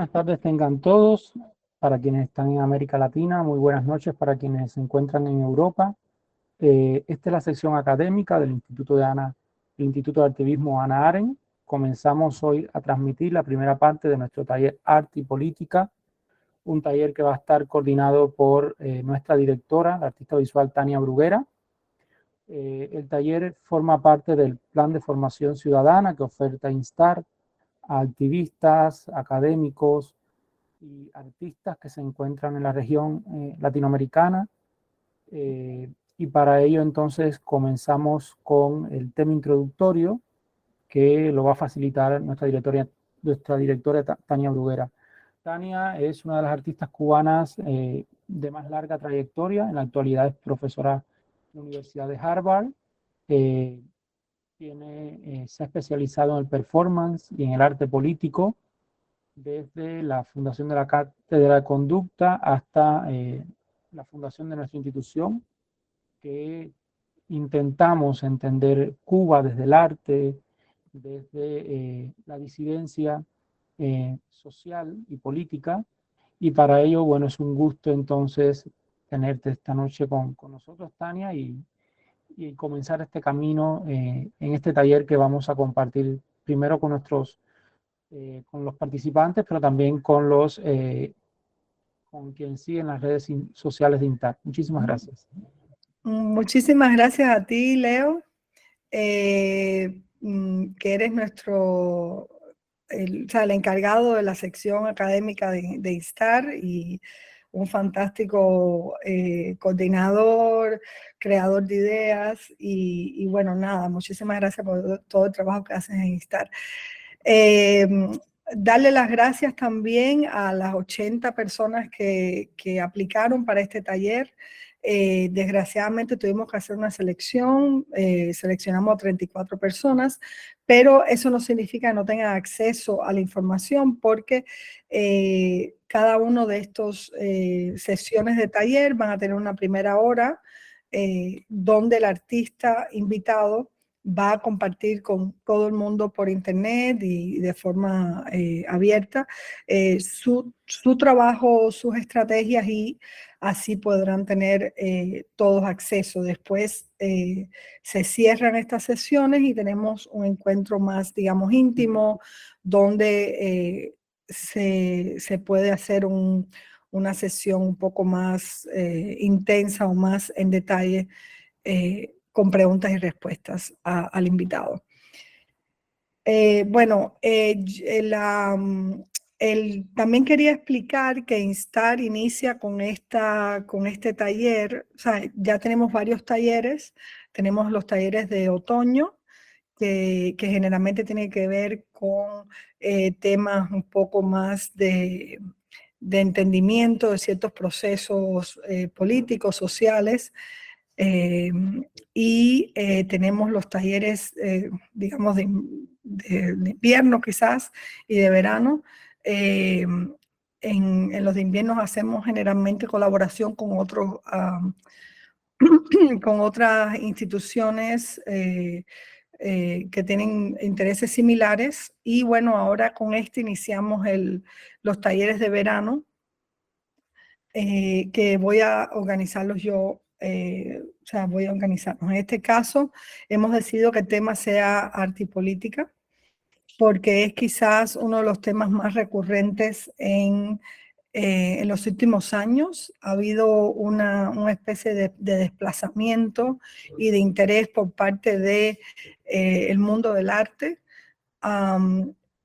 buenas tardes tengan todos, para quienes están en América Latina, muy buenas noches para quienes se encuentran en Europa. Eh, esta es la sección académica del Instituto de Ana, el Instituto de Activismo Ana Aren. Comenzamos hoy a transmitir la primera parte de nuestro taller Arte y Política, un taller que va a estar coordinado por eh, nuestra directora, la artista visual Tania Bruguera. Eh, el taller forma parte del plan de formación ciudadana que oferta Instar activistas, académicos y artistas que se encuentran en la región eh, latinoamericana. y para ello entonces comenzamos con el tema introductorio que lo va a facilitar nuestra directora, nuestra directora Tania Bruguera. Tania es una de las artistas cubanas eh, de más larga trayectoria. En la actualidad es profesora en la Universidad de Harvard. Eh, eh, se ha especializado en el performance y en el arte político desde la fundación de la Cátedra de Conducta hasta la fundación de nuestra institución, que intentamos entender Cuba desde el arte, desde la disidencia eh, social y política. Y para ello, bueno, es un gusto entonces tenerte esta noche con, con nosotros, Tania, y, y, comenzar este camino eh, en este taller que vamos a compartir primero con nuestros, eh, con los participantes, pero también con los, con quien sigue en las redes sociales de INTAC. Muchísimas gracias. Muchísimas gracias a ti, Leo, mm, que eres nuestro o sea, el encargado de la sección académica de, de ISTAR y un fantástico eh, coordinador, creador de ideas y, bueno, nada, muchísimas gracias por todo el trabajo que haces en ISTAR. Em, darle las gracias también a las 80 personas que, que aplicaron para este taller. Eh, desgraciadamente tuvimos que hacer una selección, eh, seleccionamos a 34 personas, pero eso no significa que no tengan acceso a la información porque eh, cada uno de estos sesiones de taller van a tener una primera hora donde el artista invitado va a compartir con todo el mundo por internet y de forma abierta su, su trabajo, sus estrategias y así podrán tener eh, todos acceso. Después eh, se cierran estas sesiones y tenemos un encuentro más, digamos, íntimo, donde eh, se, puede hacer una sesión un poco más intensa o más en detalle con preguntas y respuestas al invitado. bueno, la, también quería explicar que Instar inicia con, esta, con este taller, o sea, ya tenemos varios talleres, tenemos los talleres de otoño, que, generalmente tienen que ver con eh, temas un poco más de, entendimiento de ciertos procesos eh, políticos, sociales, eh, y tenemos los talleres, digamos, de, invierno quizás y de verano, eh, en, los de invierno hacemos generalmente colaboración con, otros, con otras instituciones eh, eh, que tienen intereses similares. Y bueno, ahora con este iniciamos los talleres de verano, que voy a organizarlos yo o sea, voy a organizarnos. En este caso, hemos decidido que el tema sea arte y política porque es quizás uno de los temas más recurrentes en, eh, los últimos años. Ha habido una, especie de, desplazamiento y de interés por parte del de, eh, mundo del arte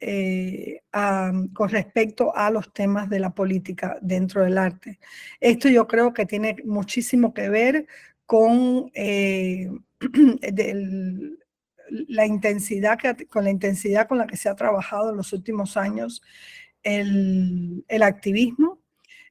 eh, con respecto a los temas de la política dentro del arte. Esto yo creo que tiene muchísimo que ver con el, la intensidad con la intensidad con la que se ha trabajado en los últimos años el, activismo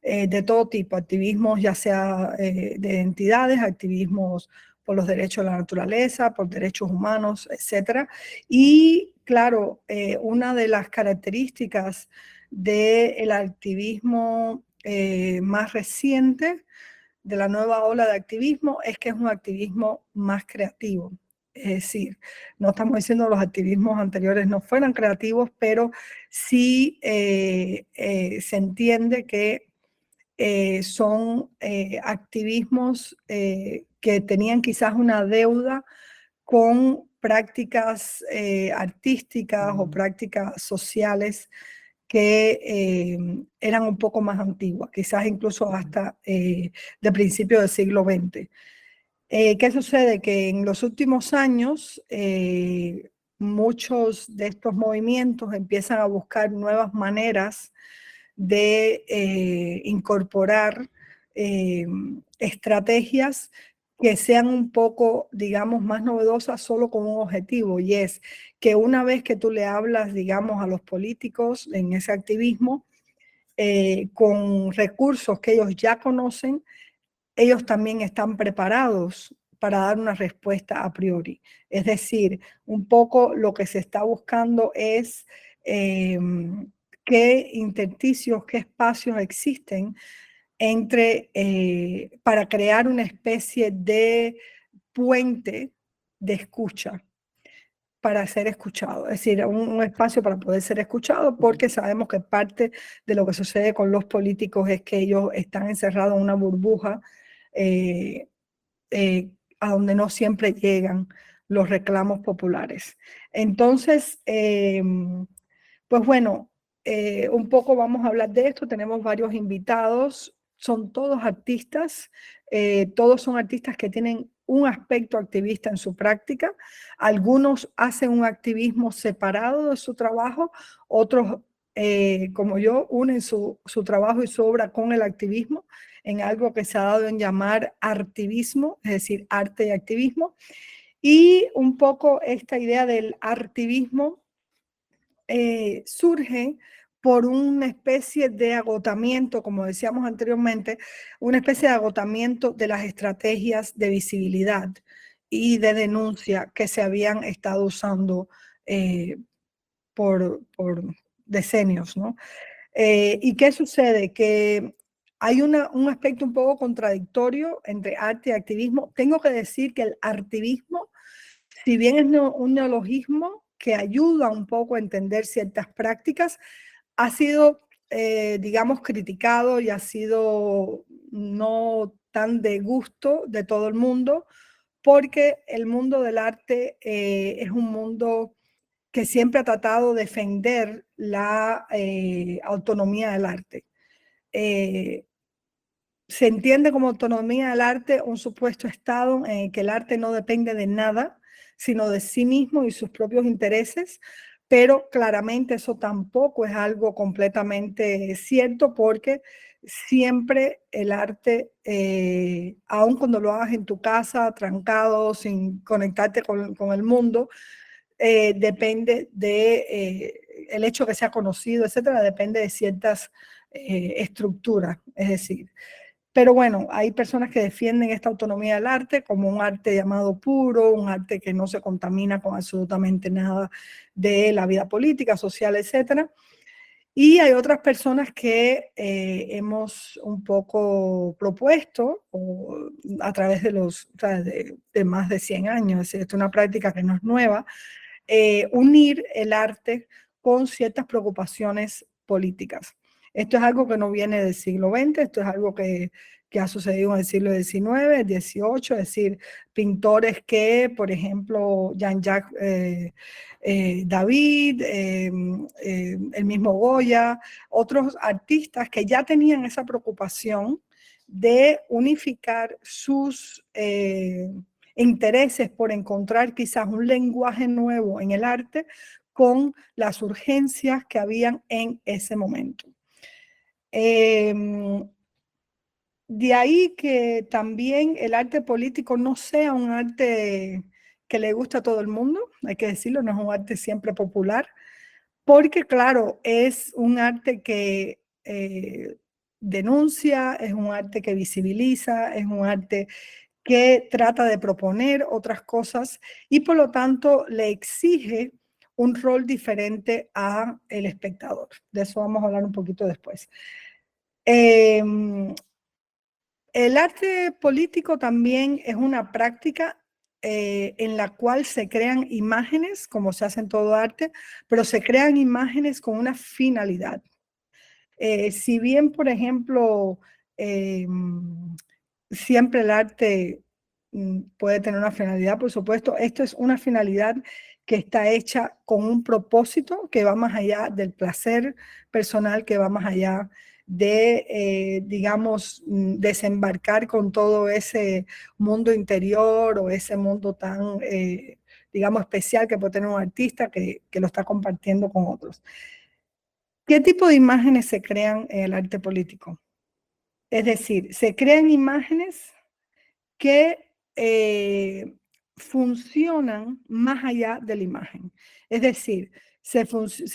eh, de todo tipo, activismos ya sea eh, de entidades, activismos por los derechos de la naturaleza, por derechos humanos, etc. Y claro, eh, una de las características del activismo más reciente, de la nueva ola de activismo, es que es un activismo más creativo Es decir, no estamos diciendo que los activismos anteriores no fueran creativos, pero sí eh, eh, se entiende que eh, son activismos que tenían quizás una deuda con prácticas artísticas o prácticas sociales que eran un poco más antiguas, quizás incluso hasta de principios del siglo XX. Eh, ¿Qué sucede? Que en los últimos años eh, muchos de estos movimientos empiezan a buscar nuevas maneras de eh, incorporar estrategias que sean un poco, digamos, más novedosas solo con un objetivo, y es que una vez que tú le hablas, digamos, a los políticos en ese activismo, con recursos que ellos ya conocen, ellos también están preparados para dar una respuesta a priori. Es decir, un poco lo que se está buscando es em, qué intersticios, qué espacios existen entre, eh, para crear una especie de puente de escucha para ser escuchado, es decir, un, espacio para poder ser escuchado, porque sabemos que parte de lo que sucede con los políticos es que ellos están encerrados en una burbuja eh, eh, a donde no siempre llegan los reclamos populares. Entonces, em, pues bueno, eh, un poco vamos a hablar de esto. Tenemos varios invitados, son todos artistas, todos son artistas que tienen un aspecto activista en su práctica. Algunos hacen un activismo separado de su trabajo, otros, como yo, unen su, su trabajo y su obra con el activismo en algo que se ha dado en llamar artivismo, es decir, arte y activismo. Y un poco esta idea del artivismo eh, surge por una especie de agotamiento, como decíamos anteriormente, una especie de agotamiento de las estrategias de visibilidad y de denuncia que se habían estado usando eh, por, decenios. ¿no? Eh, ¿Y qué sucede? Que hay un aspecto un poco contradictorio entre arte y activismo. Tengo que decir que el activismo, si bien es un neologismo que ayuda un poco a entender ciertas prácticas, ha sido, eh, digamos, criticado y ha sido no tan de gusto de todo el mundo, porque el mundo del arte eh, es un mundo que siempre ha tratado de defender la eh, autonomía del arte. Se entiende como autonomía del arte un supuesto estado en el que el arte no depende de nada, sino de sí mismo y sus propios intereses, pero claramente eso tampoco es algo completamente cierto porque siempre el arte, eh, aun cuando lo hagas en tu casa, trancado, sin conectarte con, el mundo, eh, depende de eh, el hecho que sea conocido, etcétera, depende de ciertas estructuras. Es decir, pero bueno, hay personas que defienden esta autonomía del arte como un arte llamado puro, un arte que no se contamina con absolutamente nada de la vida política, social, etc. Y hay otras personas que eh, hemos un poco propuesto a través de los de, más de 100 años, es, decir, es una práctica que no es nueva, eh, unir el arte con ciertas preocupaciones políticas. Esto es algo que no viene del siglo XX, esto es algo que, ha sucedido en el siglo XIX, XVIII, es decir, pintores que, por ejemplo, Jean-Jacques eh, eh, David, el mismo Goya, otros artistas que ya tenían esa preocupación de unificar sus intereses por encontrar quizás un lenguaje nuevo en el arte con las urgencias que habían en ese momento. Em, de ahí que también el arte político no sea un arte que le gusta a todo el mundo, hay que decirlo, no es un arte siempre popular, porque claro, es un arte que eh, denuncia, es un arte que visibiliza, es un arte que trata de proponer otras cosas y por lo tanto le exige un rol diferente a el espectador. De eso vamos a hablar un poquito después. Em, el arte político también es una práctica eh, en la cual se crean imágenes, como se hace en todo arte, pero se crean imágenes con una finalidad. Eh, si bien, por ejemplo, em, siempre el arte mm, puede tener una finalidad, por supuesto, esto es una finalidad que está hecha con un propósito que va más allá del placer personal, que va más allá de, eh, digamos, mm, desembarcar con todo ese mundo interior o ese mundo tan, eh, digamos, especial que puede tener un artista que, que lo está compartiendo con otros. ¿Qué tipo de imágenes se crean en el arte político? Es decir, se crean imágenes que eh, funcionan más allá de la imagen. Es decir, se,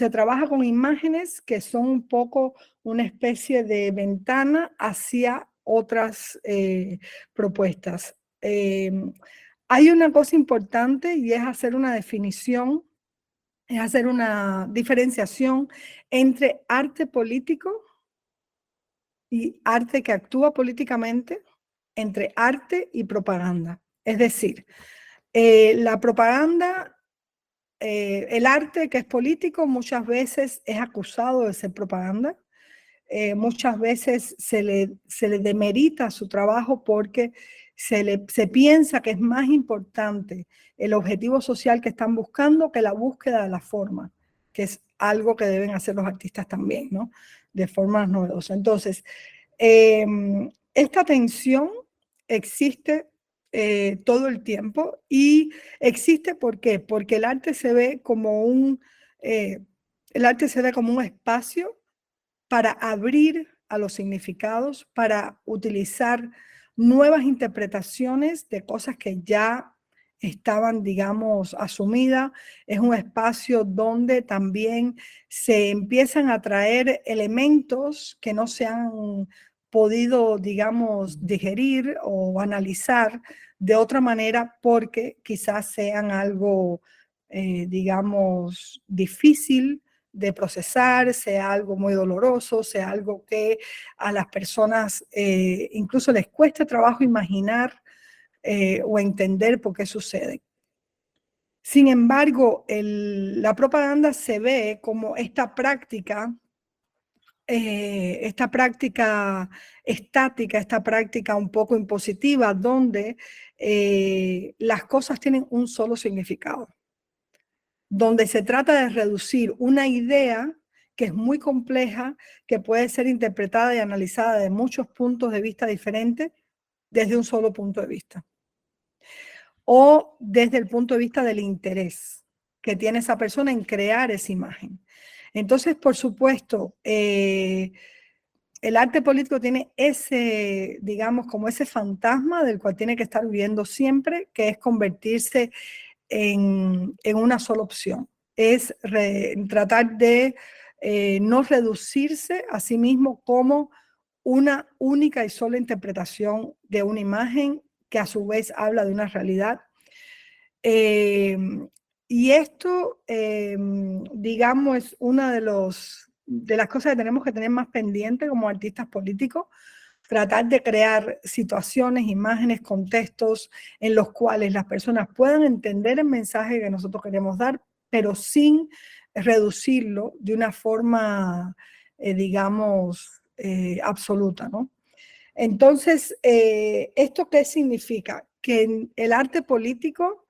trabaja con imágenes que son un poco una especie de ventana hacia otras eh, propuestas. Em, hay una cosa importante y es hacer una definición, es hacer una diferenciación entre arte político y arte que actúa políticamente, entre arte y propaganda. Es decir, eh, la propaganda, eh, el arte que es político muchas veces es acusado de ser propaganda. Eh, muchas veces se le, se le demerita su trabajo porque se, le, se piensa que es más importante el objetivo social que están buscando que la búsqueda de la forma, es algo que deben hacer los artistas también, ¿no? De forma novedosa. Entonces, em, esta tensión existe eh, todo el tiempo y existe. Porque el arte se ve como un, eh, el arte se ve como un espacio para abrir a los significados, para utilizar nuevas interpretaciones de cosas que ya estaban, digamos, asumidas. Es un espacio donde también se empiezan a traer elementos que no se han podido, digamos, digerir o analizar de otra manera porque quizás sean algo, eh, digamos, difícil de procesar, sea algo muy doloroso, sea algo que a las personas eh, incluso les cueste trabajo imaginar eh, o entender por qué sucede. Sin embargo, la propaganda se ve como esta práctica, eh, esta práctica estática, esta práctica un poco impositiva, donde eh, las cosas tienen un solo significado, donde se trata de reducir una idea que es muy compleja, que puede ser interpretada y analizada de muchos puntos de vista diferentes desde un solo punto de vista o desde el punto de vista del interés que tiene esa persona en crear esa imagen. Entonces, por supuesto, eh, el arte político tiene ese, digamos, como ese fantasma del cual tiene que estar viviendo siempre, que es convertirse en, una sola opción. Es tratar de eh, no reducirse a sí mismo como una única y sola interpretación de una imagen que a su vez habla de una realidad. Em, y esto, em, digamos, es una de, los, de las cosas que tenemos que tener más pendiente como artistas políticos, tratar de crear situaciones, imágenes, contextos en los cuales las personas puedan entender el mensaje que nosotros queremos dar, pero sin reducirlo de una forma, eh, digamos, eh, absoluta, ¿no? Entonces, eh, ¿esto qué significa? Que el arte político,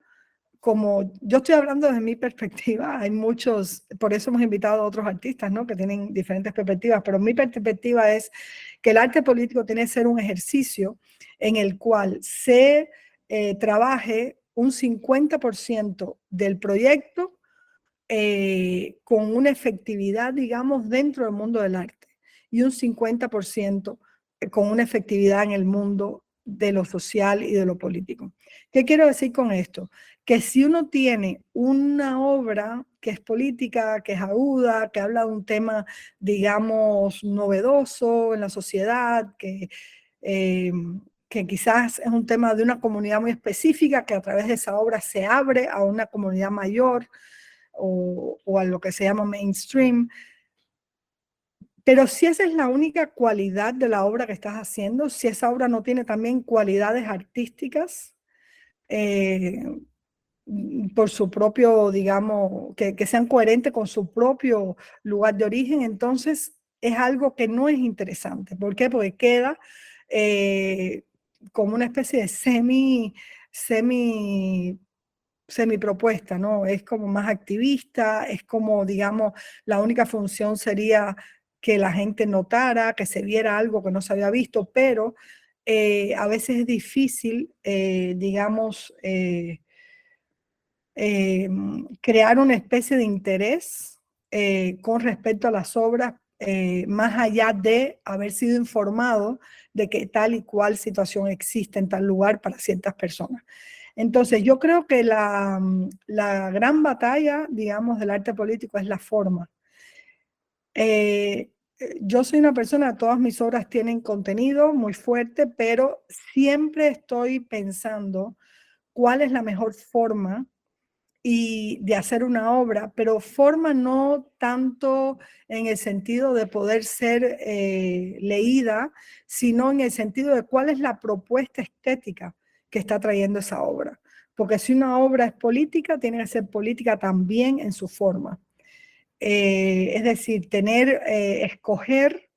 como yo estoy hablando desde mi perspectiva, hay muchos, por eso hemos invitado a otros artistas, ¿no? Que tienen diferentes perspectivas, pero mi perspectiva es que el arte político tiene que ser un ejercicio en el cual se eh, trabaje un 50% del proyecto eh, con una efectividad, digamos, dentro del mundo del arte y un 50% con una efectividad en el mundo de lo social y de lo político. ¿Qué quiero decir con esto? Que si uno tiene una obra que es política, que es aguda, que habla de un tema, digamos, novedoso en la sociedad, que, eh, quizás es un tema de una comunidad muy específica, que a través de esa obra se abre a una comunidad mayor o a lo que se llama mainstream, pero si esa es la única cualidad de la obra que estás haciendo, si esa obra no tiene también cualidades artísticas, eh, por su propio, digamos, que, sean coherentes con su propio lugar de origen, entonces es algo que no es interesante. ¿Por qué? Porque queda eh, como una especie de semi, semi semi propuesta, ¿no? Es como más activista, es como, digamos, la única función sería que la gente notara, que se viera algo que no se había visto, pero eh, a veces es difícil, eh, digamos, eh, crear una especie de interés con respecto a las obras, más allá de haber sido informado de que tal y cual situación existe en tal lugar para ciertas personas. Entonces, yo creo que la, la gran batalla, digamos, del arte político es la forma. Eh, yo soy una persona, todas mis obras tienen contenido muy fuerte, pero siempre estoy pensando cuál es la mejor forma y de hacer una obra, pero forma no tanto en el sentido de poder ser eh, leída, sino en el sentido de cuál es la propuesta estética que está trayendo esa obra. Porque si una obra es política, tiene que ser política también en su forma. Eh, es decir, tener, eh, escoger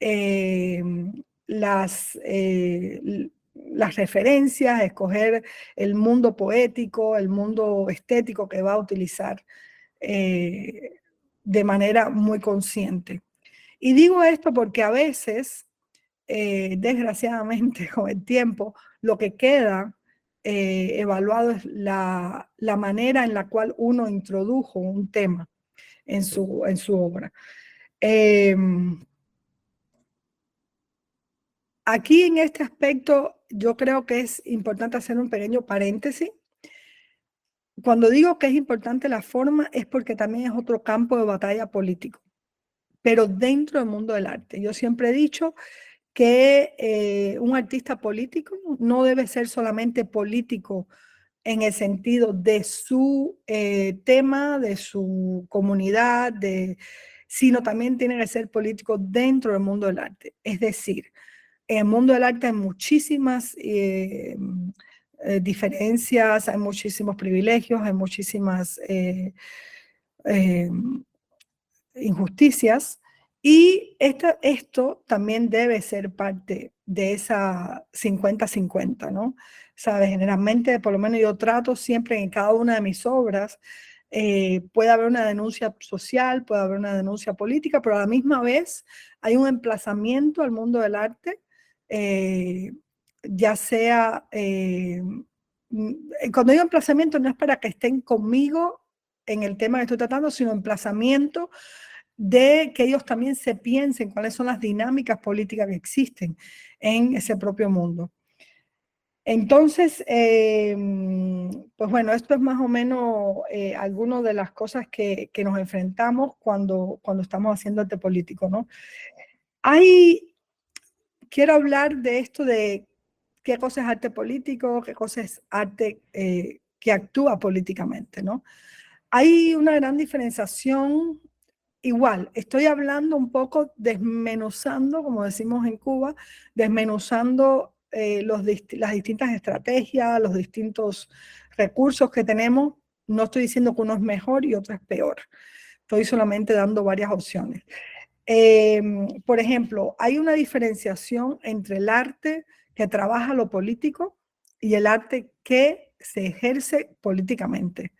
eh, las, las referencias, escoger el mundo poético, el mundo estético que va a utilizar de manera muy consciente. Y digo esto porque a veces, desgraciadamente, con el tiempo, lo que queda evaluado es la, manera en la cual uno introdujo un tema en su, en su obra. Em, aquí en este aspecto yo creo que es importante hacer un pequeño paréntesis. Cuando digo que es importante la forma es porque también es otro campo de batalla político, pero dentro del mundo del arte. Yo siempre he dicho que eh, un artista político no debe ser solamente político en el sentido de su eh, tema, de su comunidad, de, sino también tiene que ser político dentro del mundo del arte. Es decir, en el mundo del arte hay muchísimas eh, diferencias, hay muchísimos privilegios, hay muchísimas injusticias, y esto también debe ser parte de esa 50-50, ¿no? ¿Sabes? Generalmente, por lo menos yo trato siempre en cada una de mis obras, eh, puede haber una denuncia social, puede haber una denuncia política, pero a la misma vez hay un emplazamiento al mundo del arte, eh, ya sea, eh, mm, cuando digo emplazamiento no es para que estén conmigo en el tema que estoy tratando, sino emplazamiento de que ellos también se piensen cuáles son las dinámicas políticas que existen en ese propio mundo. Entonces, em, pues bueno, esto es más o menos eh, algunas de las cosas que, nos enfrentamos cuando, cuando estamos haciendo arte político, ¿no? Hay, quiero hablar de esto de qué cosa es arte político, qué cosa es arte eh, que actúa políticamente, ¿no? Hay una gran diferenciación igual, estoy hablando un poco desmenuzando, como decimos en Cuba, desmenuzando eh, los, las distintas estrategias, los distintos recursos que tenemos. No estoy diciendo que uno es mejor y otro es peor. Estoy solamente dando varias opciones. Em, por ejemplo, hay una diferenciación entre el arte que trabaja lo político y el arte que se ejerce políticamente.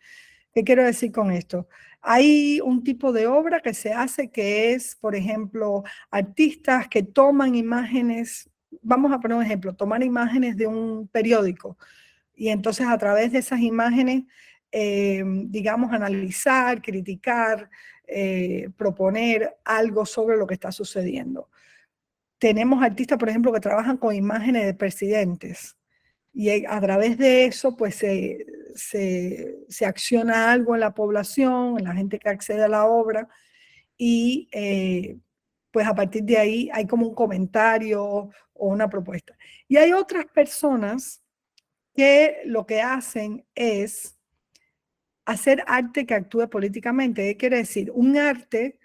¿Qué quiero decir con esto? Hay un tipo de obra que se hace que es, por ejemplo, artistas que toman imágenes, vamos a poner un ejemplo, tomar imágenes de un periódico y entonces a través de esas imágenes, eh, digamos, analizar, criticar, eh, proponer algo sobre lo que está sucediendo. Tenemos artistas, por ejemplo, que trabajan con imágenes de presidentes y a través de eso, pues se, se, acciona algo en la población, en la gente que accede a la obra, y eh, pues a partir de ahí hay como un comentario o una propuesta. Y hay otras personas que lo que hacen es hacer arte que actúe políticamente. ¿Qué quiere decir? Un arte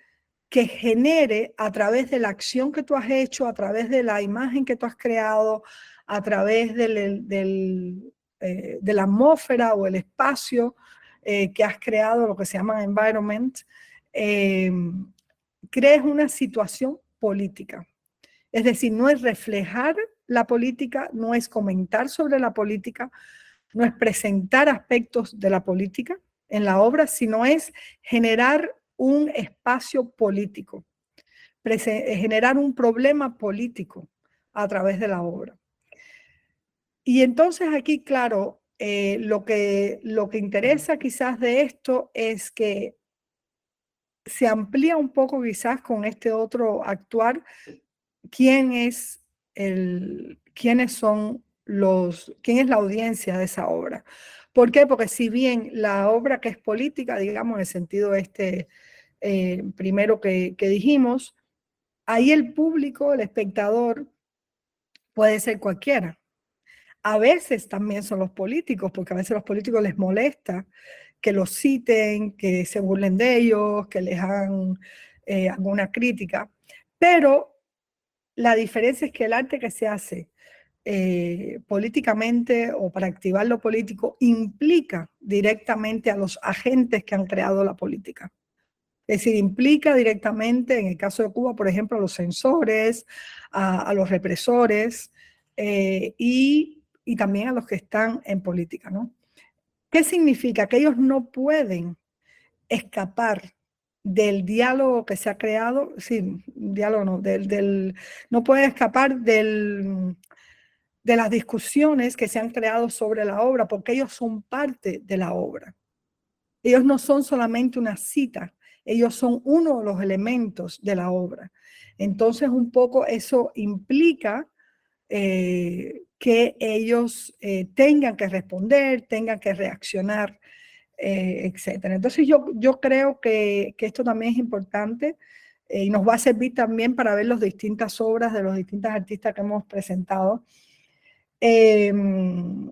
que genere a través de la acción que tú has hecho, a través de la imagen que tú has creado, a través del, eh, de la atmósfera o el espacio eh, que has creado, lo que se llama environment, crees una situación política. Es decir, no es reflejar la política, no es comentar sobre la política, no es presentar aspectos de la política en la obra, sino es generar un espacio político, generar un problema político a través de la obra. Y entonces aquí, claro, eh, lo, que, lo que interesa quizás de esto es que se amplía un poco quizás con este otro actuar quién es el, quiénes son los, quién es la audiencia de esa obra. ¿Por qué? Porque si bien la obra que es política, digamos en el sentido este eh, primero que, que dijimos, ahí el público, el espectador, puede ser cualquiera. A veces también son los políticos, porque a veces los políticos les molesta que los citen, que se burlen de ellos, que les hagan eh, alguna crítica. Pero la diferencia es que el arte que se hace eh, políticamente o para activar lo político implica directamente a los agentes que han creado la política. Es decir, implica directamente, en el caso de Cuba, por ejemplo, a los censores, a, los represores eh, y, y, también a los que están en política. ¿no? ¿Qué significa? Que ellos no pueden escapar del diálogo que se ha creado, sí, diálogo no, del, del, no pueden escapar del, de las discusiones que se han creado sobre la obra, porque ellos son parte de la obra. Ellos no son solamente una cita, ellos son uno de los elementos de la obra. Entonces, un poco eso implica eh, que ellos eh, tengan que responder, tengan que reaccionar, eh, etc. Entonces, yo, yo creo que, que esto también es importante y nos va a servir también para ver las distintas obras de los distintos artistas que hemos presentado Em,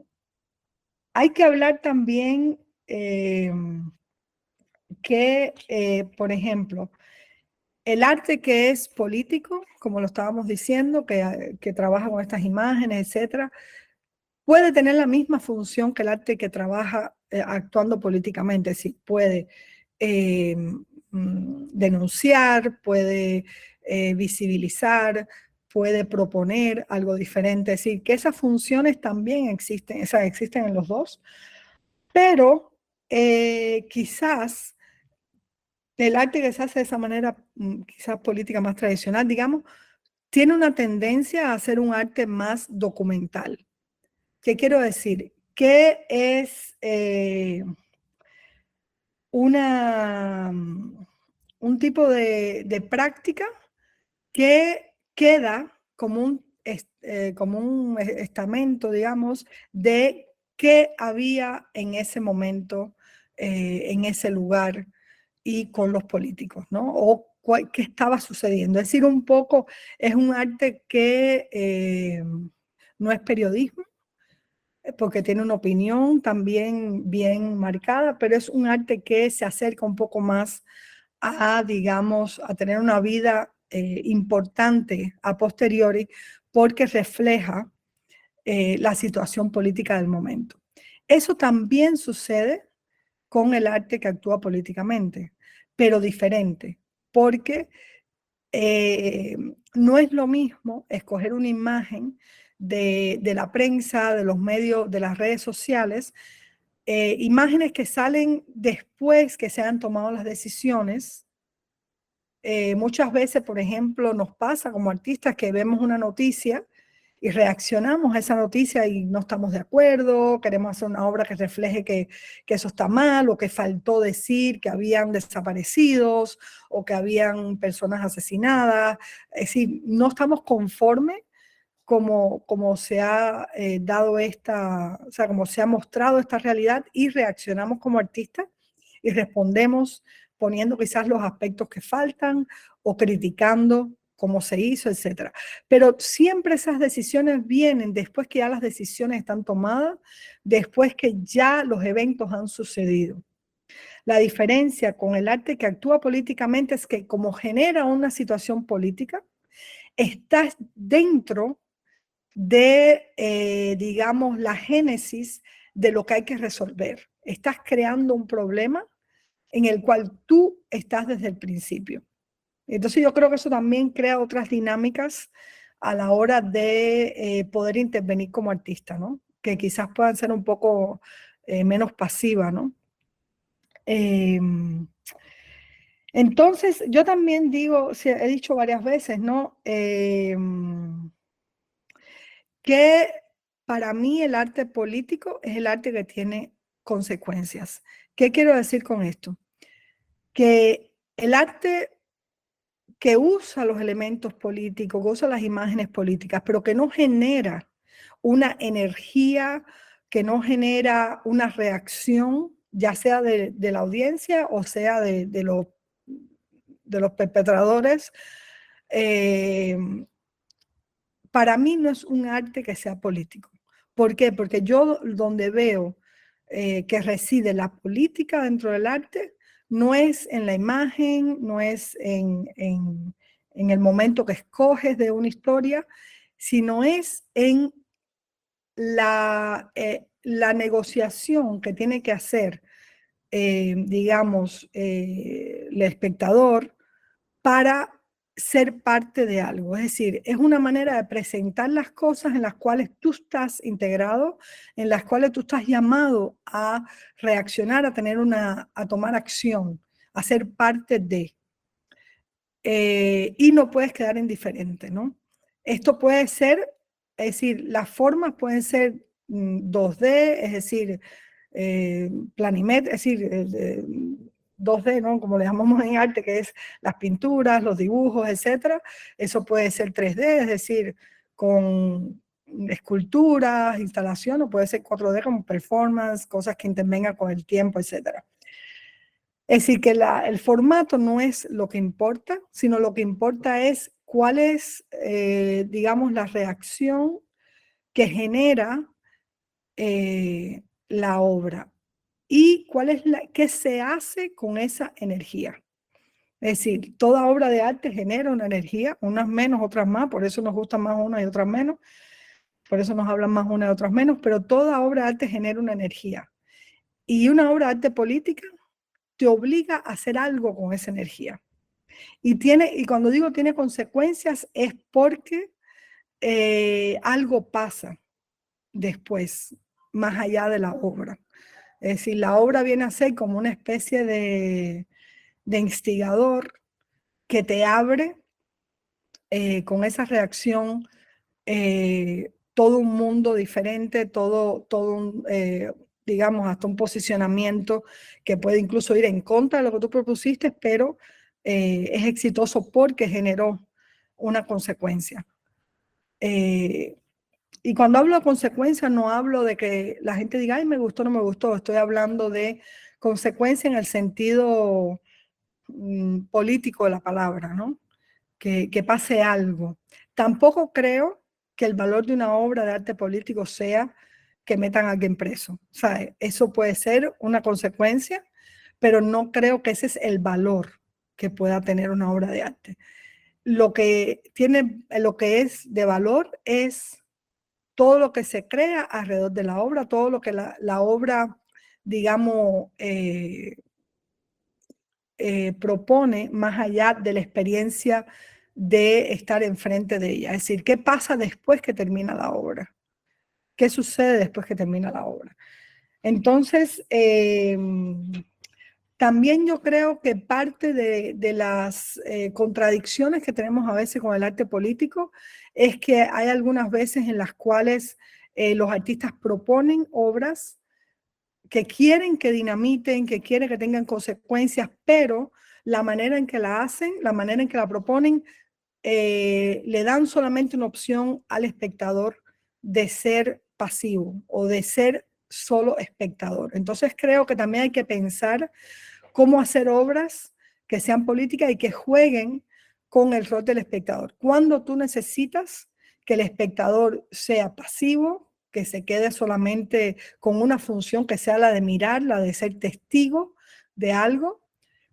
hay que hablar también em, que, eh, por ejemplo, el arte que es político, como lo estábamos diciendo, que, trabaja con estas imágenes, etcétera, puede tener la misma función que el arte que trabaja eh, actuando políticamente, sí, puede em, mm, denunciar, puede eh, visibilizar, puede proponer algo diferente. Es decir, que esas funciones también existen, existen en los dos, pero eh, quizás el arte que se hace de esa manera, mm, quizás política más tradicional, digamos, tiene una tendencia a ser un arte más documental. ¿Qué quiero decir? Que es eh, una, mm, un tipo de, de práctica que queda como un, eh, como un estamento, digamos, de qué había en ese momento, eh, en ese lugar y con los políticos, ¿no? O qué estaba sucediendo. Es decir, un poco es un arte que eh, no es periodismo, porque tiene una opinión también bien marcada, pero es un arte que se acerca un poco más a, digamos, a tener una vida eh, importante a posteriori porque refleja eh, la situación política del momento. Eso también sucede con el arte que actúa políticamente, pero diferente, porque eh, no es lo mismo escoger una imagen de, de, la prensa, de los medios, de las redes sociales, imágenes que salen después que se han tomado las decisiones. Eh, muchas veces, por ejemplo, nos pasa como artistas que vemos una noticia y reaccionamos a esa noticia y no estamos de acuerdo, queremos hacer una obra que refleje que, que, eso está mal o que faltó decir que habían desaparecidos o que habían personas asesinadas. Es decir, no estamos conformes como, como se ha eh, dado esta, o sea, como se ha mostrado esta realidad y reaccionamos como artistas y respondemos poniendo quizás los aspectos que faltan o criticando cómo se hizo, etcétera. Pero siempre esas decisiones vienen después que ya las decisiones están tomadas, después que ya los eventos han sucedido. La diferencia con el arte que actúa políticamente es que como genera una situación política, está dentro de, eh, digamos, la génesis de lo que hay que resolver. Estás creando un problema en el cual tú estás desde el principio. Entonces yo creo que eso también crea otras dinámicas a la hora de eh, poder intervenir como artista, ¿no? Que quizás puedan ser un poco eh, menos pasiva, ¿no? Em, entonces, yo también digo, he dicho varias veces, ¿no? Em, que para mí el arte político es el arte que tiene consecuencias. ¿Qué quiero decir con esto? Que el arte que usa los elementos políticos, que usa las imágenes políticas, pero que no genera una energía, que no genera una reacción, ya sea de, la audiencia o sea de, los perpetradores, eh, para mí no es un arte que sea político. ¿Por qué? Porque yo donde veo eh, que reside la política dentro del arte, no es en la imagen, no es en, el momento que escoges de una historia, sino es en la, eh, la negociación que tiene que hacer, eh, digamos, el espectador para ser parte de algo. Es decir, es una manera de presentar las cosas en las cuales tú estás integrado, en las cuales tú estás llamado a reaccionar, a tener una, a tomar acción, a ser parte de. Eh, y no puedes quedar indiferente, ¿no? Esto puede ser, es decir, las formas pueden ser 2D, mm, es decir, eh, es decir, eh, 2D, ¿no? como le llamamos en arte, que es las pinturas, los dibujos, etc. Eso puede ser 3D, es decir, con esculturas, instalación, o puede ser 4D como performance, cosas que intervengan con el tiempo, etc. Es decir, que el formato no es lo que importa, sino lo que importa es cuál es, eh, digamos, la reacción que genera eh, la obra y cuál es la, qué se hace con esa energía. Es decir, toda obra de arte genera una energía, unas menos, otras más, por eso nos gustan más unas y otras menos, por eso nos hablan más unas y otras menos, pero toda obra de arte genera una energía. Y una obra de arte política te obliga a hacer algo con esa energía. Y, tiene, y cuando digo tiene consecuencias es porque eh, algo pasa después, más allá de la obra. Es decir, la obra viene a ser como una especie de, instigador que te abre eh, con esa reacción eh, todo un mundo diferente, todo, todo un, eh, digamos, hasta un posicionamiento que puede incluso ir en contra de lo que tú propusiste, pero es exitoso porque generó una consecuencia. Y cuando hablo de consecuencias, no hablo de que la gente diga, ay, me gustó, no me gustó. Estoy hablando de consecuencia en el sentido mm, político de la palabra, ¿no? Que, que pase algo. Tampoco creo que el valor de una obra de arte político sea que metan a alguien preso. Sea, eso puede ser una consecuencia, pero no creo que ese es el valor que pueda tener una obra de arte. Lo que tiene, lo que es de valor es todo lo que se crea alrededor de la obra, todo lo que la, obra, digamos, eh, eh, propone más allá de la experiencia de estar enfrente de ella. Es decir, ¿qué pasa después que termina la obra? ¿Qué sucede después que termina la obra? Entonces, em, también yo creo que parte de, las eh, contradicciones que tenemos a veces con el arte político es que hay algunas veces en las cuales eh, los artistas proponen obras que quieren que dinamiten, que quieren que tengan consecuencias, pero la manera en que la hacen, la manera en que la proponen, eh, le dan solamente una opción al espectador de ser pasivo o de ser solo espectador. Entonces creo que también hay que pensar cómo hacer obras que sean políticas y que jueguen con el rol del espectador. Cuando tú necesitas que el espectador sea pasivo, que se quede solamente con una función que sea la de mirar, la de ser testigo de algo.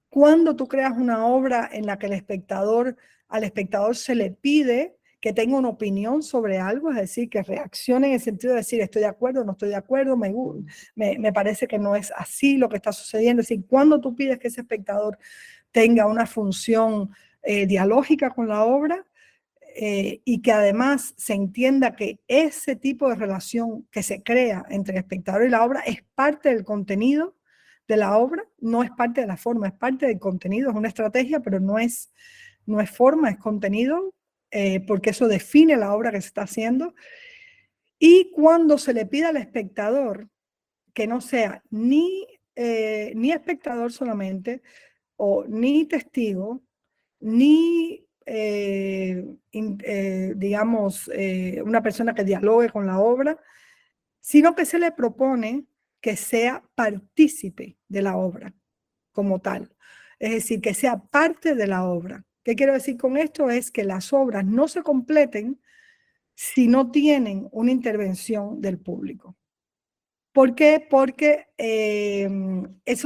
Cuando tú creas una obra en la que el espectador, al espectador se le pide que tenga una opinión sobre algo, es decir, que reaccione en el sentido de decir estoy de acuerdo, no estoy de acuerdo, me, me, me parece que no es así lo que está sucediendo. Es decir, cuando tú pides que ese espectador tenga una función eh, dialógica con la obra, eh, y que además se entienda que ese tipo de relación que se crea entre el espectador y la obra es parte del contenido de la obra, no es parte de la forma, es parte del contenido, es una estrategia, pero no es, no es forma, es contenido, eh, porque eso define la obra que se está haciendo. Y cuando se le pide al espectador que no sea ni, eh, ni espectador solamente, o ni testigo, ni eh, eh, digamos, eh, una persona que dialogue con la obra, sino que se le propone que sea partícipe de la obra como tal. Es decir, que sea parte de la obra. ¿Qué quiero decir con esto? Es que las obras no se completen si no tienen una intervención del público. ¿Por qué? Porque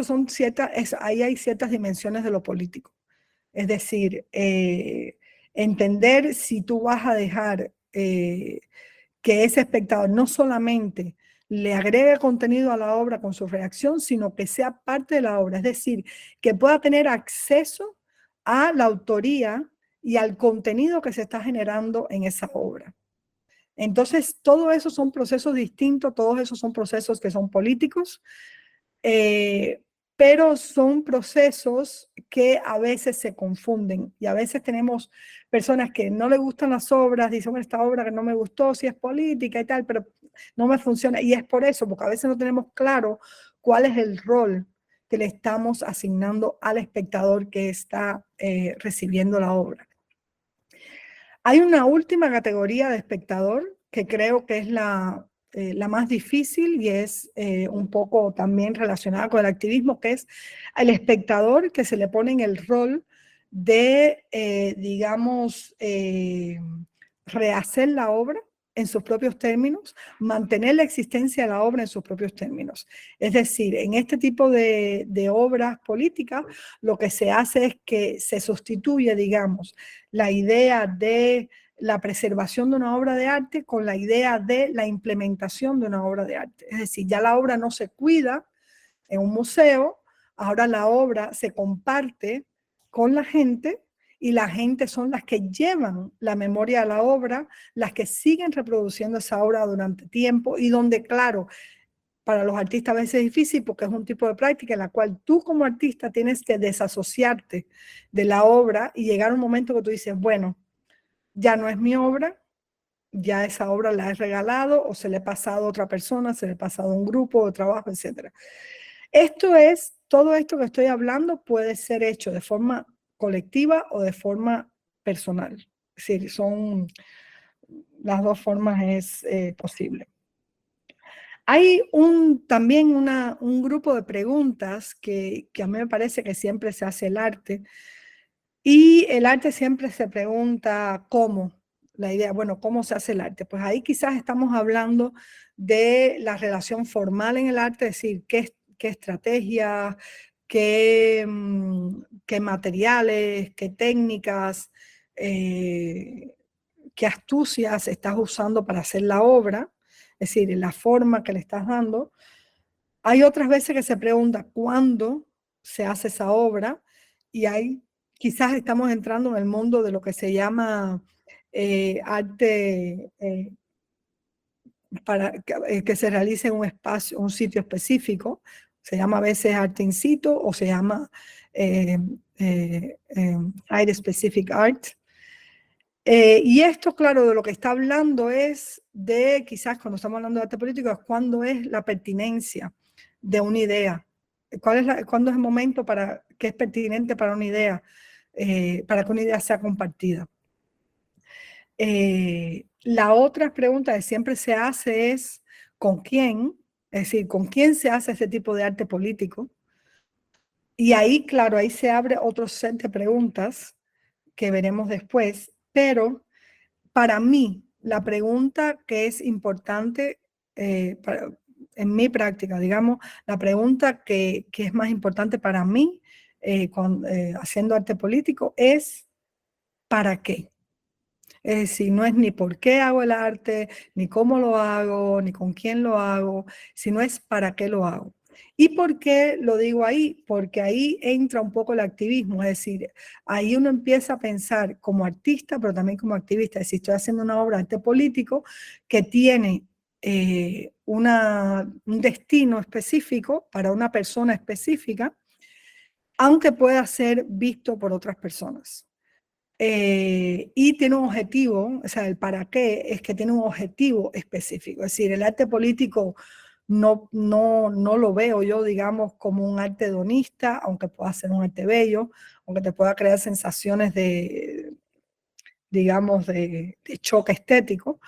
son ciertas, ahí hay ciertas dimensiones de lo político. Es decir, eh, entender si tú vas a dejar eh, que ese espectador no solamente le agregue contenido a la obra con su reacción, sino que sea parte de la obra, es decir, que pueda tener acceso a la autoría y al contenido que se está generando en esa obra. Entonces, todo eso son procesos distintos, todos esos son procesos que son políticos, eh, pero son procesos que a veces se confunden y a veces tenemos personas que no les gustan las obras, dicen, esta obra que no me gustó, si es política y tal, pero no me funciona. Y es por eso, porque a veces no tenemos claro cuál es el rol que le estamos asignando al espectador que está eh, recibiendo la obra. Hay una última categoría de espectador que creo que es la eh, la más difícil y es eh, un poco también relacionada con el activismo, que es el espectador que se le pone en el rol de, eh, digamos, rehacer la obra en sus propios términos, mantener la existencia de la obra en sus propios términos. Es decir, en este tipo de, de, obras políticas, lo que se hace es que se sustituye, digamos, la idea de la preservación de una obra de arte con la idea de la implementación de una obra de arte. Es decir, ya la obra no se cuida en un museo, ahora la obra se comparte con la gente y la gente son las que llevan la memoria a la obra, las que siguen reproduciendo esa obra durante tiempo y donde, claro, para los artistas a veces es difícil porque es un tipo de práctica en la cual tú como artista tienes que desasociarte de la obra y llegar a un momento que tú dices, bueno, ya no es mi obra, ya esa obra la he regalado o se le he pasado a otra persona, se le ha pasado a un grupo de trabajo, etc. Esto es, todo esto que estoy hablando puede ser hecho de forma colectiva o de forma personal. Es decir, son las dos formas es eh, posible. Hay un, también una, un grupo de preguntas que, que a mí me parece que siempre se hace el arte, y el arte siempre se pregunta cómo, la idea, bueno, ¿cómo se hace el arte? Pues ahí quizás estamos hablando de la relación formal en el arte, es decir, qué, qué estrategias, qué, mm, qué, materiales, qué técnicas, eh, qué astucias estás usando para hacer la obra, es decir, la forma que le estás dando. Hay otras veces que se pregunta cuándo se hace esa obra y hay quizás estamos entrando en el mundo de lo que se llama eh, arte eh, para eh, que, se realice en un espacio, un sitio específico. Se llama a veces arte in situ o se llama Art Specific Art. y esto, claro, de lo que está hablando es de, quizás cuando estamos hablando de arte político, es cuándo es la pertinencia de una idea. ¿Cuál es la, ¿Cuándo es el momento para que es pertinente para una idea? Eh, para que una idea sea compartida. Eh, la otra pregunta que siempre se hace es ¿con quién? Es decir, ¿con quién se hace ese tipo de arte político? Y ahí, claro, ahí se abre otro set de preguntas que veremos después, pero para mí, la pregunta que es importante eh, en mi práctica, digamos, la pregunta que, es más importante para mí eh, eh, haciendo arte político es ¿para qué? Es decir, no es ni por qué hago el arte, ni cómo lo hago, ni con quién lo hago, sino es para qué lo hago. ¿Y por qué lo digo ahí? Porque ahí entra un poco el activismo, es decir, ahí uno empieza a pensar como artista, pero también como activista, es decir, estoy haciendo una obra de arte político que tiene eh, una, un destino específico para una persona específica, aunque pueda ser visto por otras personas. Eh, y tiene un objetivo, o sea, el para qué es que tiene un objetivo específico. Es decir, el arte político no, no, no lo veo yo, digamos, como un arte hedonista, aunque pueda ser un arte bello, aunque te pueda crear sensaciones de, digamos, de, choque estético,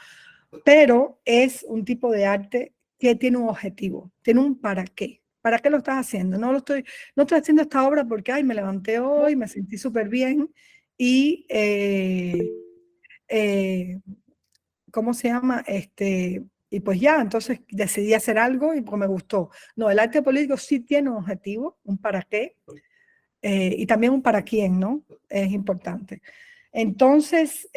pero es un tipo de arte que tiene un objetivo, tiene un para qué. ¿Para qué lo estás haciendo? No lo estoy, no estoy haciendo esta obra porque, ay, me levanté hoy, me sentí súper bien y, eh, eh, ¿cómo se llama? Este, y pues ya, entonces decidí hacer algo y pues me gustó. No, el arte político sí tiene un objetivo, un para qué, eh, y también un para quién, ¿no? Es importante. Entonces,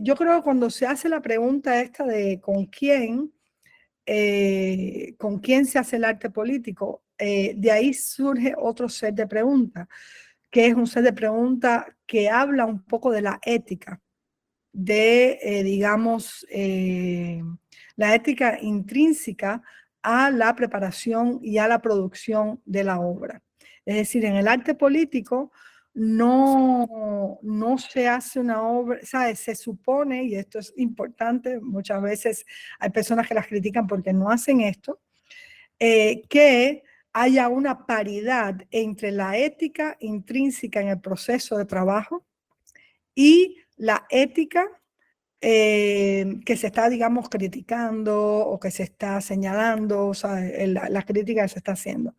yo creo que cuando se hace la pregunta esta de con quién, eh, con quién se hace el arte político, de ahí surge otro set de preguntas, que es un set de preguntas que habla un poco de la ética, de, digamos, la ética intrínseca a la preparación y a la producción de la obra. Es decir, en el arte político no, no se hace una obra, ¿sabes? se supone, y esto es importante, muchas veces hay personas que las critican porque no hacen esto, eh, que haya una paridad entre la ética intrínseca en el proceso de trabajo y la ética eh, que se está, digamos, criticando o que se está señalando, o la, crítica que se está haciendo.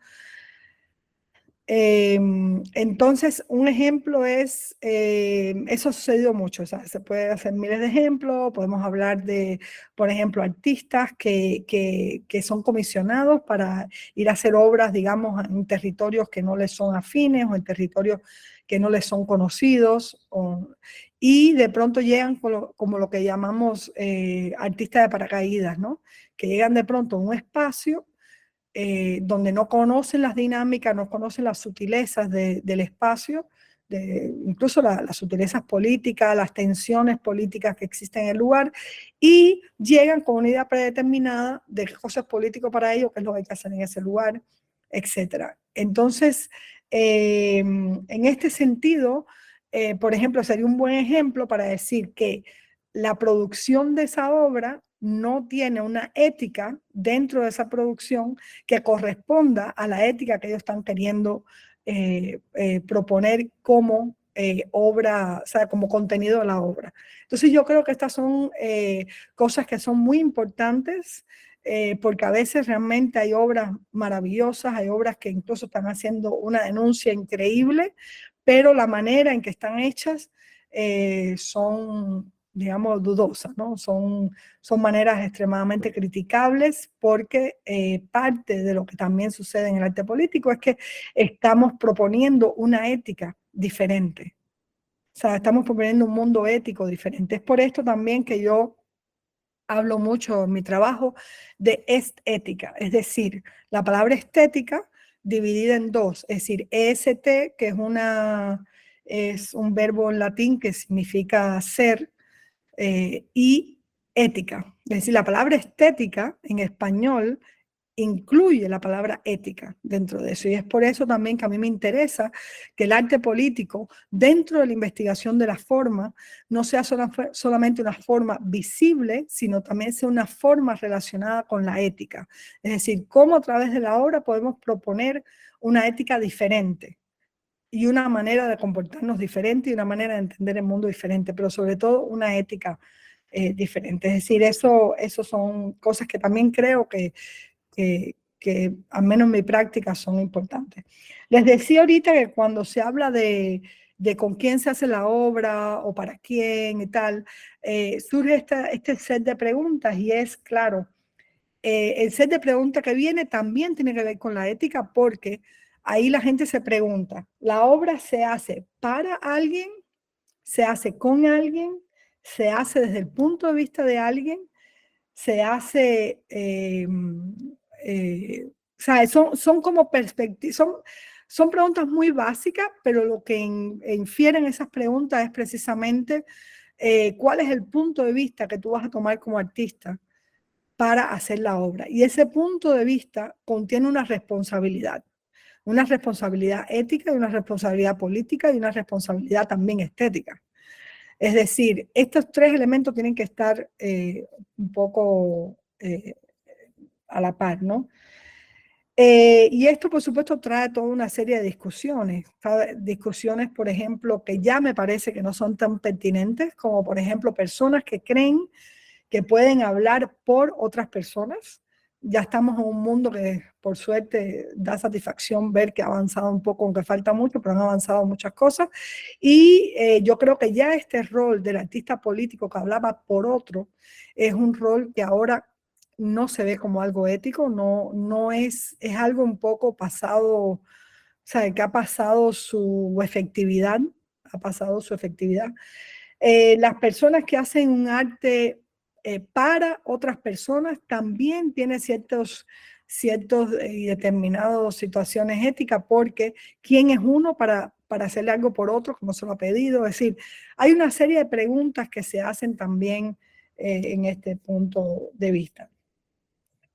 Em, entonces, un ejemplo es, eh, eso ha sucedido mucho, se puede hacer miles de ejemplos, podemos hablar de, por ejemplo, artistas que, que, son comisionados para ir a hacer obras, digamos, en territorios que no les son afines o en territorios que no les son conocidos, y de pronto llegan como lo, que llamamos eh, artistas de paracaídas, ¿no? Que llegan de pronto a un espacio eh, donde no conocen las dinámicas, no conocen las sutilezas del espacio, incluso las sutilezas políticas, las tensiones políticas que existen en el lugar, y llegan con una idea predeterminada de qué cosas político para ellos, qué es lo que hay que hacer en ese lugar, etc. Entonces, eh, en este sentido, eh, por ejemplo, sería un buen ejemplo para decir que la producción de esa obra no tiene una ética dentro de esa producción que corresponda a la ética que ellos están queriendo eh, eh, proponer como obra, o sea, como contenido de la obra. Entonces yo creo que estas son cosas que son muy importantes porque a veces realmente hay obras maravillosas, hay obras que incluso están haciendo una denuncia increíble, pero la manera en que están hechas eh, son, digamos, dudosas, ¿no? Son, son maneras extremadamente criticables porque eh, parte de lo que también sucede en el arte político es que estamos proponiendo una ética diferente. O sea, estamos proponiendo un mundo ético diferente. Es por esto también que yo hablo mucho en mi trabajo de estética, es decir, la palabra estética dividida en dos, es decir, EST, que es, una, es un verbo en latín que significa ser, eh, y ética. Es decir, la palabra estética en español incluye la palabra ética dentro de eso. Y es por eso también que a mí me interesa que el arte político, dentro de la investigación de la forma, no sea solamente una forma visible, sino también sea una forma relacionada con la ética. Es decir, cómo a través de la obra podemos proponer una ética diferente y una manera de comportarnos diferente y una manera de entender el mundo diferente, pero sobre todo una ética eh, diferente. Es decir, eso, eso son cosas que también creo que que, al menos en mi práctica son importantes. Les decía ahorita que cuando se habla de, de con quién se hace la obra o para quién y tal, eh, surge esta, este set de preguntas y es claro, eh, el set de preguntas que viene también tiene que ver con la ética porque ahí la gente se pregunta, ¿la obra se hace para alguien? ¿Se hace con alguien? se hace desde el punto de vista de alguien, se hace, em, eh, o sea, son, son como perspectivas, son, son preguntas muy básicas, pero lo que infieren esas preguntas es precisamente eh, cuál es el punto de vista que tú vas a tomar como artista para hacer la obra. Y ese punto de vista contiene una responsabilidad, una responsabilidad ética y una responsabilidad política y una responsabilidad también estética. Es decir, estos tres elementos tienen que estar eh, un poco eh, a la par, ¿no? Eh, y esto, por supuesto, trae toda una serie de discusiones. Discusiones, por ejemplo, que ya me parece que no son tan pertinentes, como por ejemplo personas que creen que pueden hablar por otras personas. Ya estamos en un mundo que, por suerte, da satisfacción ver que ha avanzado un poco, aunque falta mucho, pero han avanzado muchas cosas. Y eh, yo creo que ya este rol del artista político que hablaba por otro es un rol que ahora no se ve como algo ético, no, no es, es algo un poco pasado, o sea, que ha pasado su efectividad, ha pasado su efectividad. Eh, las personas que hacen un arte eh, para otras personas también tienen ciertos, ciertos eh, y determinadas situaciones éticas, porque ¿quién es uno para, para hacerle algo por otro como se lo ha pedido? Es decir, hay una serie de preguntas que se hacen también en este punto de vista.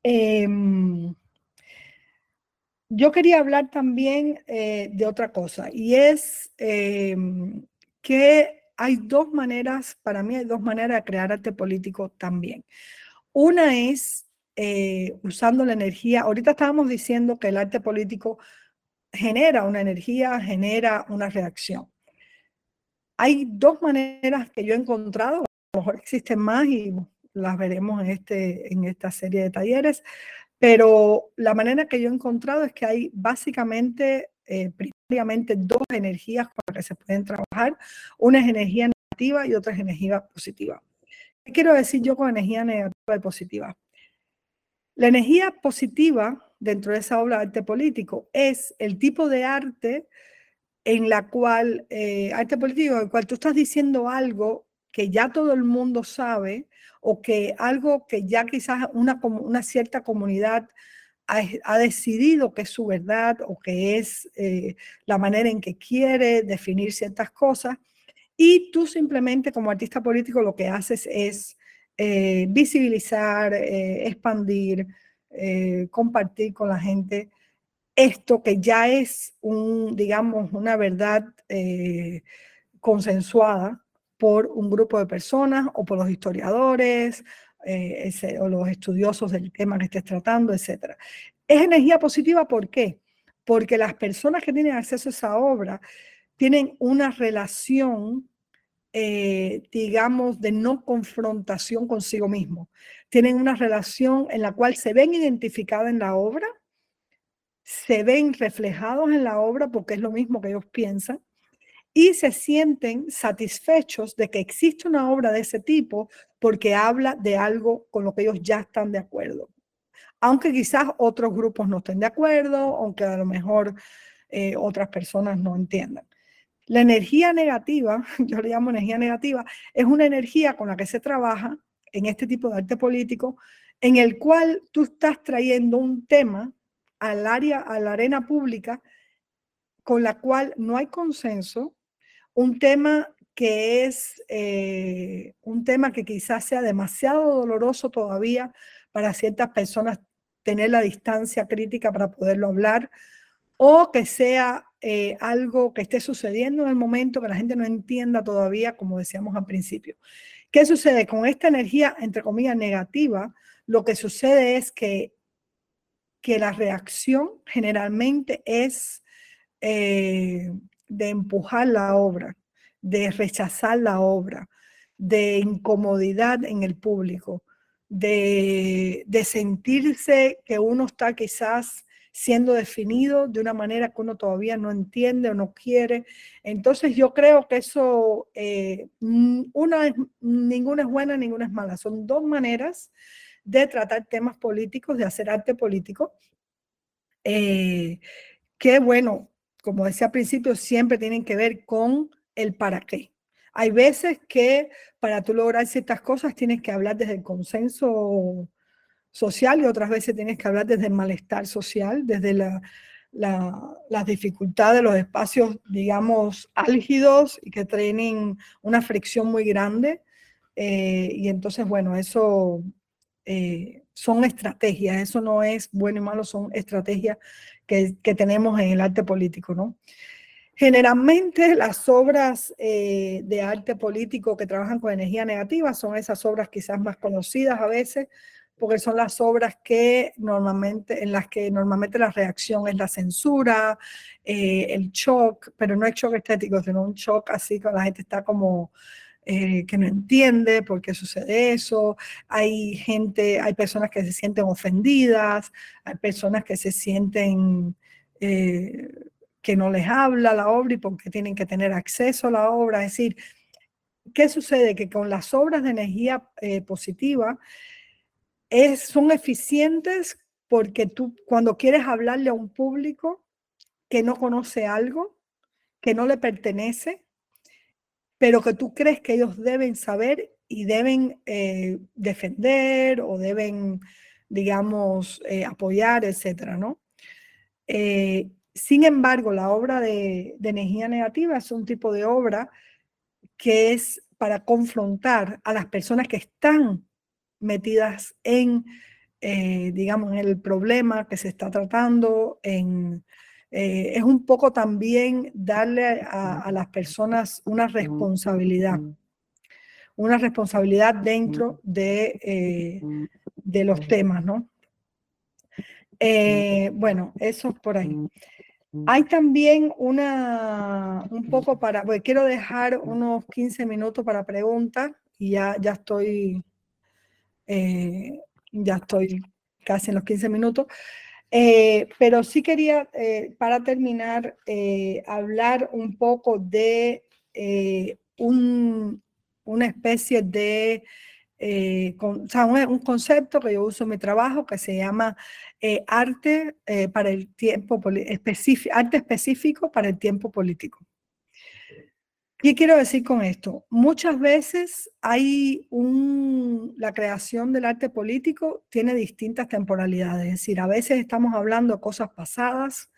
Em, yo quería hablar también eh, de otra cosa y es em, que hay dos maneras, para mí hay dos maneras de crear arte político también. Una es eh, usando la energía, ahorita estábamos diciendo que el arte político genera una energía, genera una reacción. Hay dos maneras que yo he encontrado, a lo mejor existen más y las veremos en, este, en esta serie de talleres, pero la manera que yo he encontrado es que hay básicamente, eh, primariamente, dos energías con las que se pueden trabajar. Una es energía negativa y otra es energía positiva. ¿Qué quiero decir yo con energía negativa y positiva? La energía positiva dentro de esa obra de arte político es el tipo de arte en la cual, eh, arte político, en el cual tú estás diciendo algo que ya todo el mundo sabe o que algo que ya quizás una, una cierta comunidad ha, decidido que es su verdad o que es eh, la manera en que quiere definir ciertas cosas. Y tú simplemente como artista político lo que haces es eh, visibilizar, eh, expandir, compartir con la gente esto que ya es un, digamos, una verdad consensuada por un grupo de personas o por los historiadores eh, o los estudiosos del tema que estés tratando, etc. Es energía positiva, ¿por qué? Porque las personas que tienen acceso a esa obra tienen una relación, eh, digamos, de no confrontación consigo mismo. Tienen una relación en la cual se ven identificadas en la obra, se ven reflejados en la obra porque es lo mismo que ellos piensan, y se sienten satisfechos de que existe una obra de ese tipo porque habla de algo con lo que ellos ya están de acuerdo. Aunque quizás otros grupos no estén de acuerdo, aunque a lo mejor eh, otras personas no entiendan. La energía negativa, yo le llamo energía negativa, es una energía con la que se trabaja en este tipo de arte político, en el cual tú estás trayendo un tema al área, a la arena pública, con la cual no hay consenso, un tema que es eh, un tema que quizás sea demasiado doloroso todavía para ciertas personas tener la distancia crítica para poderlo hablar, o que sea eh, algo que esté sucediendo en el momento que la gente no entienda todavía, como decíamos al principio. ¿Qué sucede? Con esta energía, entre comillas, negativa, lo que sucede es que, que la reacción generalmente es eh, de empujar la obra, de rechazar la obra, de incomodidad en el público, de, sentirse que uno está quizás siendo definido de una manera que uno todavía no entiende o no quiere. Entonces yo creo que eso, eh, una ninguna es buena, ninguna es mala. Son dos maneras de tratar temas políticos, de hacer arte político, eh, que bueno, como decía al principio, siempre tienen que ver con el para qué. Hay veces que para tú lograr ciertas cosas tienes que hablar desde el consenso social y otras veces tienes que hablar desde el malestar social, desde la, las dificultades de los espacios, digamos, álgidos y que tienen una fricción muy grande. Eh, y entonces, bueno, eso eh, son estrategias, eso no es bueno y malo, son estrategias que tenemos en el arte político, ¿no? Generalmente las obras eh, de arte político que trabajan con energía negativa son esas obras quizás más conocidas a veces, porque son las obras que normalmente, en las que normalmente la reacción es la censura, eh, el shock, pero no es shock estético, sino un shock así que la gente está como eh, que no entiende por qué sucede eso. Hay gente, hay personas que se sienten ofendidas, hay personas que se sienten que no les habla la obra y porque tienen que tener acceso a la obra. Es decir, ¿qué sucede? Que con las obras de energía positiva, son eficientes porque tú cuando quieres hablarle a un público que no conoce algo, que no le pertenece, pero que tú crees que ellos deben saber y deben eh, defender o deben, digamos, eh, apoyar, etcétera, ¿no? Eh, sin embargo, la obra de, energía negativa es un tipo de obra que es para confrontar a las personas que están metidas en, eh, digamos, en el problema que se está tratando, eh, es un poco también darle a, las personas una responsabilidad, una responsabilidad dentro de, eh, de los temas, ¿no? bueno, eso por ahí. Hay también una, un poco para, quiero dejar unos 15 minutos para preguntas y ya, ya estoy eh, ya estoy casi en los 15 minutos. Eh, pero sí quería, eh, para terminar, hablar un poco de un, una especie de, sea, un, concepto que yo uso en mi trabajo que se llama arte para el tiempo específico, arte específico para el tiempo político. ¿Qué quiero decir con esto? Muchas veces hay un, la creación del arte político tiene distintas temporalidades, es decir, a veces estamos hablando de cosas pasadas,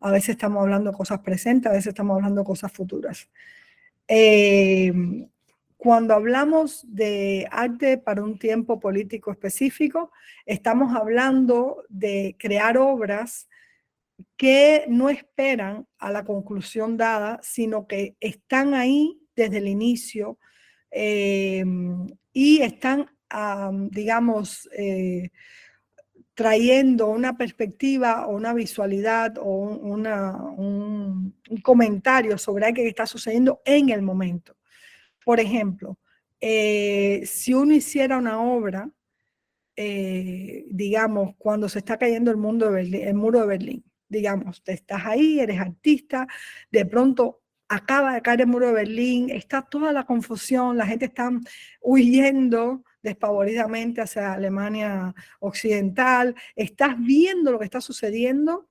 a veces estamos hablando de cosas presentes, a veces estamos hablando de cosas futuras. Cuando hablamos de arte para un tiempo político específico, estamos hablando de crear obras que no esperan a la conclusión dada, sino que están ahí desde el inicio em, y están, digamos, eh, trayendo una perspectiva o una visualidad o un, comentario sobre algo que está sucediendo en el momento. Por ejemplo, eh, si uno hiciera una obra, eh, digamos, cuando se está cayendo el, el muro de Berlín, digamos, estás ahí, eres artista, de pronto acaba de caer el muro de Berlín, está toda la confusión, la gente está huyendo despavoridamente hacia Alemania Occidental, estás viendo lo que está sucediendo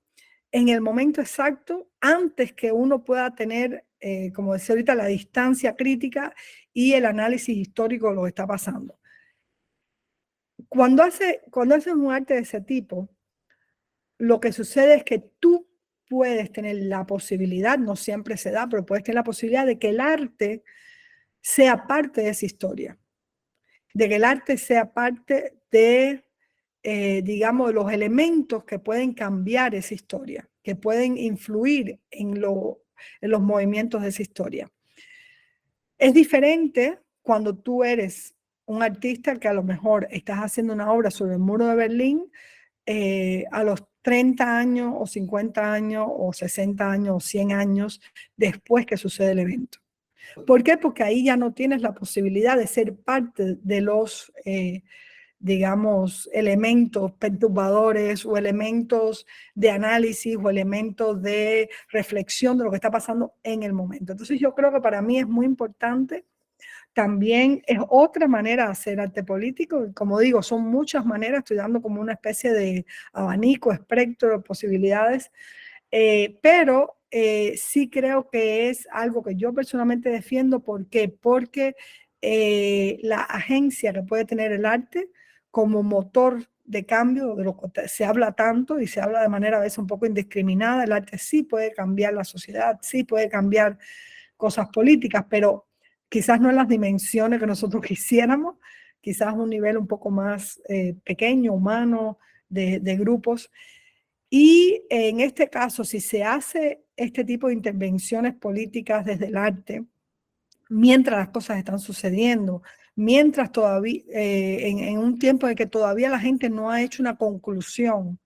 en el momento exacto, antes que uno pueda tener, eh, como decía ahorita, la distancia crítica y el análisis histórico de lo que está pasando. Cuando, hace, cuando haces un arte de ese tipo, lo que sucede es que tú puedes tener la posibilidad, no siempre se da, pero puedes tener la posibilidad de que el arte sea parte de esa historia, de que el arte sea parte de, eh, digamos, los elementos que pueden cambiar esa historia, que pueden influir en, los movimientos de esa historia. Es diferente cuando tú eres un artista que a lo mejor estás haciendo una obra sobre el muro de Berlín eh, a los 30 años o 50 años o 60 años o 100 años después que sucede el evento. ¿Por qué? Porque ahí ya no tienes la posibilidad de ser parte de los, eh, digamos, elementos perturbadores o elementos de análisis o elementos de reflexión de lo que está pasando en el momento. Entonces yo creo que para mí es muy importante también es otra manera de hacer arte político. Como digo, son muchas maneras, estoy dando como una especie de abanico, espectro de posibilidades, eh, pero eh, sí creo que es algo que yo personalmente defiendo. ¿Por qué? Porque eh, la agencia que puede tener el arte como motor de cambio, de lo que se habla tanto y se habla de manera a veces un poco indiscriminada, el arte sí puede cambiar la sociedad, sí puede cambiar cosas políticas, pero quizás no en las dimensiones que nosotros quisiéramos, quizás un nivel un poco más eh, pequeño, humano, de, de grupos. Y en este caso, si se hace este tipo de intervenciones políticas desde el arte, mientras las cosas están sucediendo, mientras todavía, eh, en, un tiempo en que todavía la gente no ha hecho una conclusión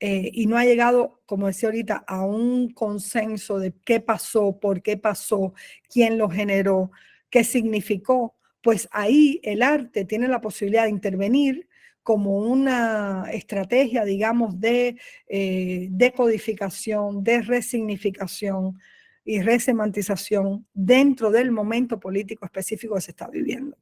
eh, y no ha llegado, como decía ahorita, a un consenso de qué pasó, por qué pasó, quién lo generó, qué significó, pues ahí el arte tiene la posibilidad de intervenir como una estrategia, digamos, de eh, decodificación, de resignificación, y resemantización dentro del momento político específico que se está viviendo.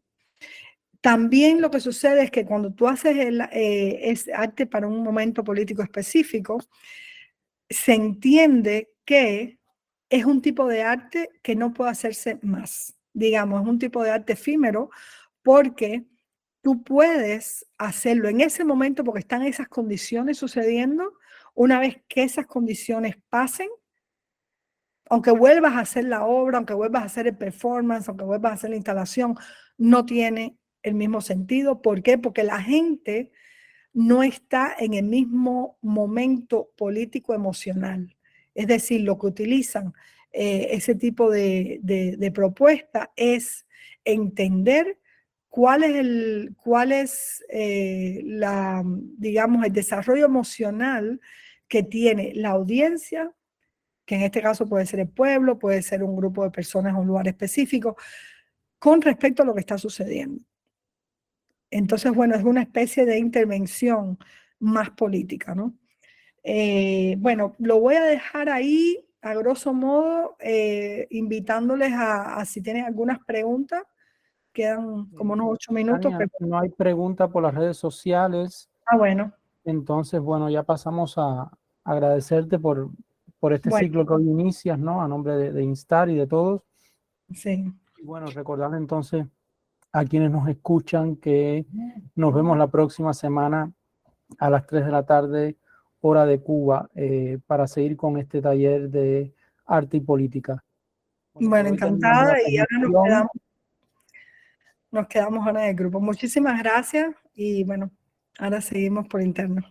También lo que sucede es que cuando tú haces el, eh, arte para un momento político específico, se entiende que es un tipo de arte que no puede hacerse más. Digamos, es un tipo de arte efímero porque tú puedes hacerlo en ese momento porque están esas condiciones sucediendo. Una vez que esas condiciones pasen, aunque vuelvas a hacer la obra, aunque vuelvas a hacer el performance, aunque vuelvas a hacer la instalación, no tiene el mismo sentido. ¿Por qué? Porque la gente no está en el mismo momento político emocional. Es decir, lo que utilizan eh, ese tipo de, propuesta es entender cuál es el, cuál es, eh, la, digamos, el desarrollo emocional que tiene la audiencia que en este caso puede ser el pueblo, puede ser un grupo de personas o un lugar específico, con respecto a lo que está sucediendo. Entonces, bueno, es una especie de intervención más política, ¿no? Eh, bueno, lo voy a dejar ahí, a grosso modo, eh, invitándoles a, si tienen algunas preguntas. Quedan como unos ocho minutos. No hay pregunta por las redes sociales. Ah, bueno. Entonces, bueno, ya pasamos a agradecerte por, por este ciclo que hoy inicias, ¿no? A nombre de, Instar y de todos. Sí. Y bueno, recordar entonces a quienes nos escuchan que nos vemos la próxima semana a las 3 de la tarde, hora de Cuba, eh, para seguir con este taller de arte y política. Bueno, encantada y ahora nos quedamos, nos quedamos ahora en el grupo. Muchísimas gracias y bueno, ahora seguimos por interno.